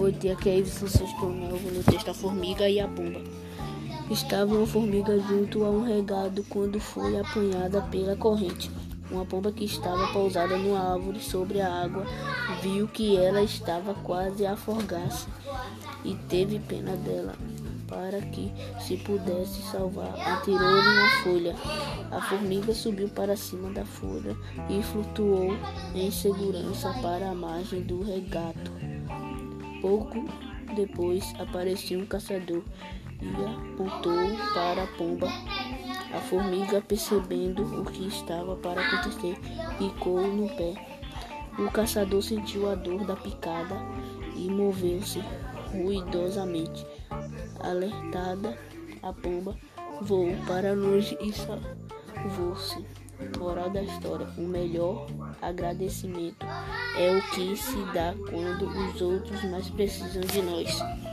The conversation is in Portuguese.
noite, aqui é Ives Francisco Novo no texto A Formiga e a Pomba. Estava uma formiga junto a um regado quando foi apanhada pela corrente. Uma pomba que estava pousada numa árvore sobre a água viu que ela estava quase a afogar-se e teve pena dela para que se pudesse salvar. Atirou-lhe uma folha. A formiga subiu para cima da folha e flutuou em segurança para a margem do regato. Pouco depois apareceu um caçador e apontou para a pomba. A formiga, percebendo o que estava para acontecer, picou no pé. O caçador sentiu a dor da picada e moveu-se ruidosamente. Alertada, a pomba voou para longe e salvou-se. Moral da história: o melhor agradecimento é o que se dá quando os outros mais precisam de nós.